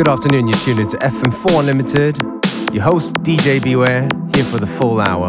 Good afternoon, you're tuned into FM4 Unlimited. Your host, DJ Beware, here for the full hour.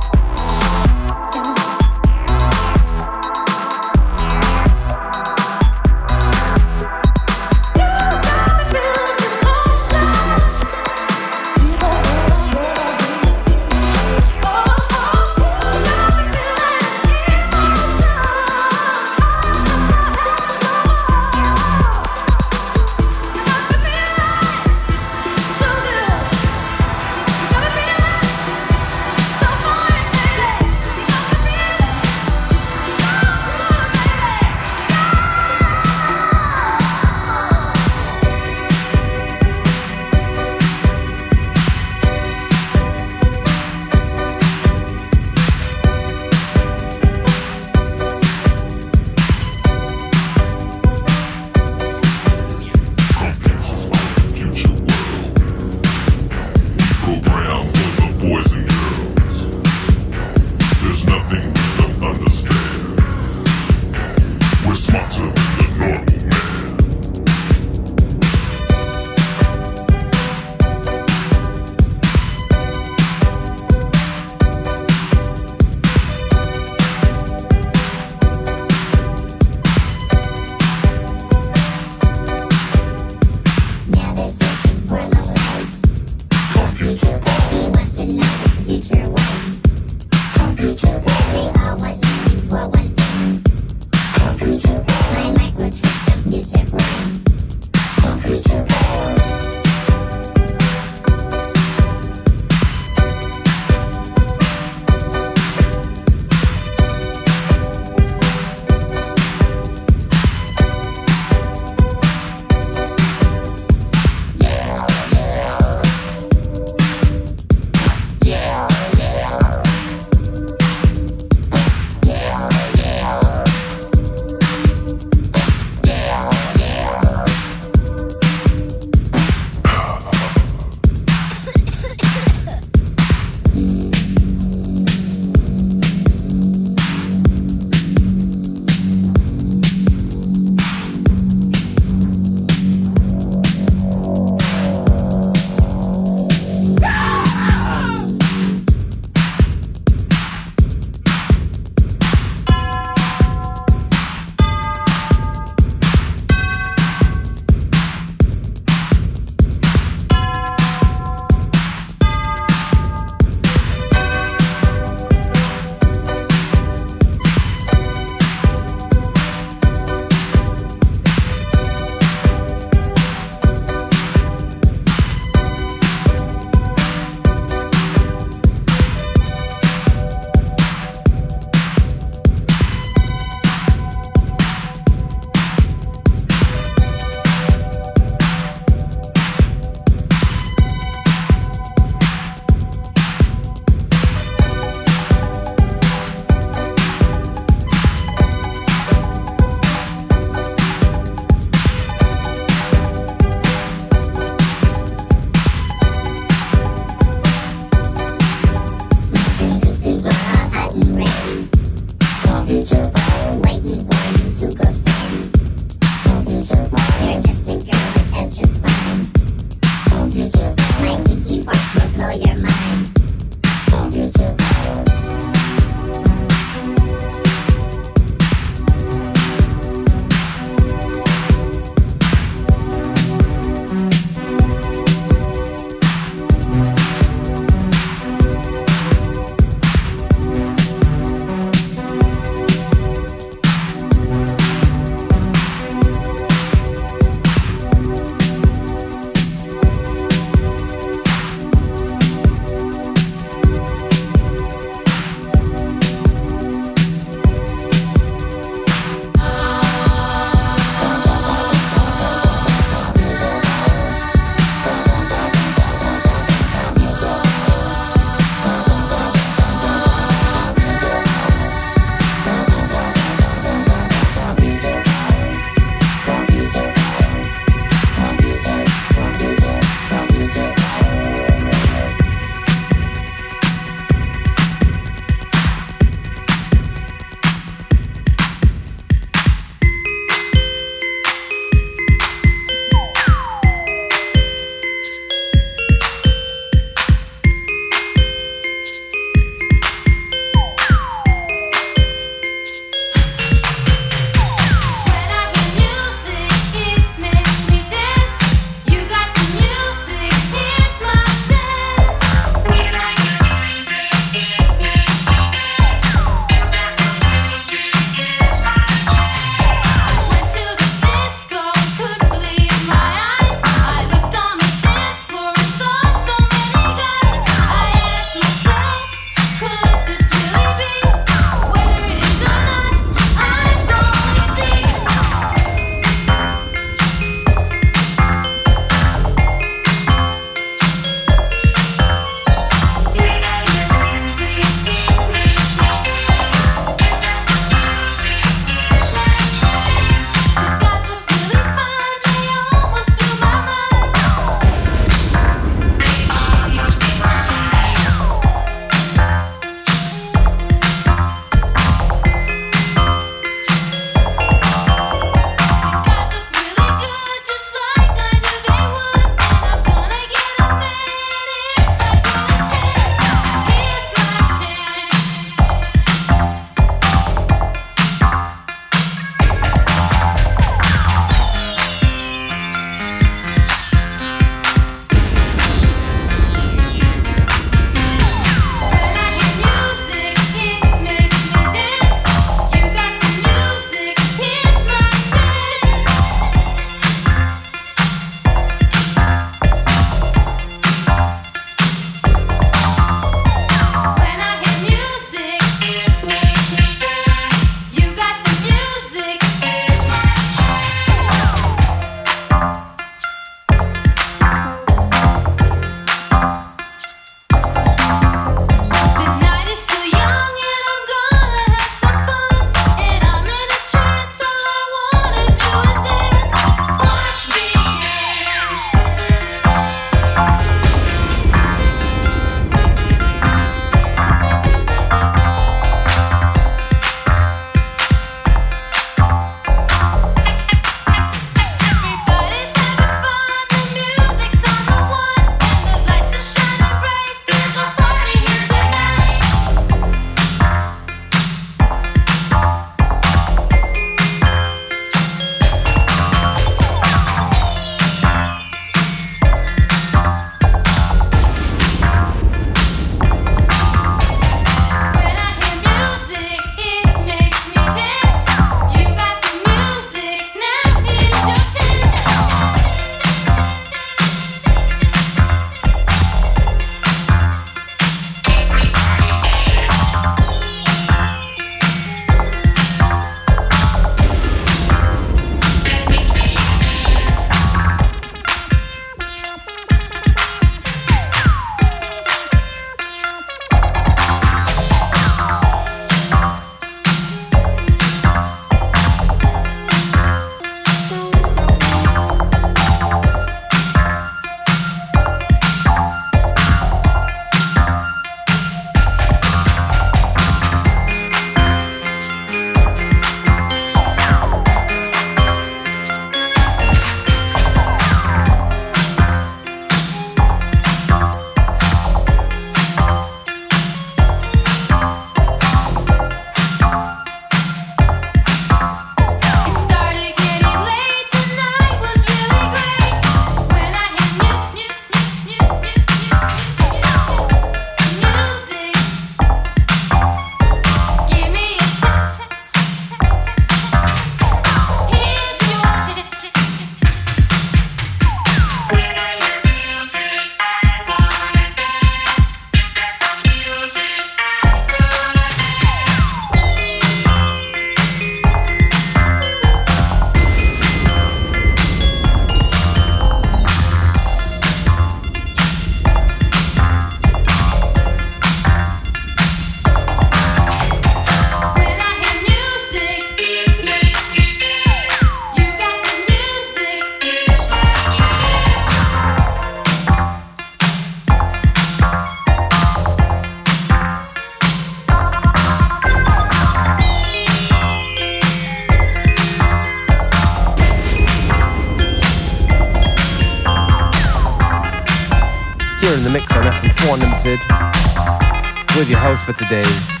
For today,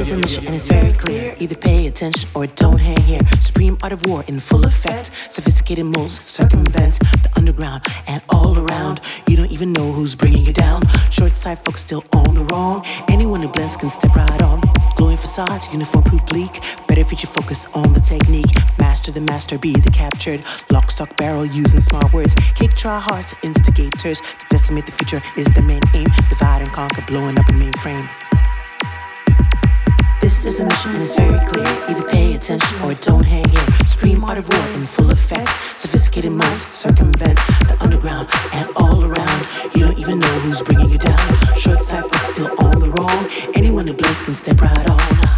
is a mission and it's very clear. Either pay attention or don't hang here. Supreme art of war in full effect. Sophisticated moves circumvent the underground and all around. You don't even know who's bringing you down. Short sight folks still on the wrong. Anyone who blends can step right on. Glowing facades, uniform bleak. Better feature focus on the technique. Master the master, be the captured. Lock, stock, barrel, using smart words. Kick, try hearts, instigators. To decimate the future is the main aim. Divide and conquer, blowing up a mainframe. This and it's very clear. Either pay attention or don't hang here. Supreme art of war in full effect. Sophisticated minds circumvent the underground and all around. You don't even know who's bringing you down. Short sight folks still on the wrong. Anyone who blends can step right on.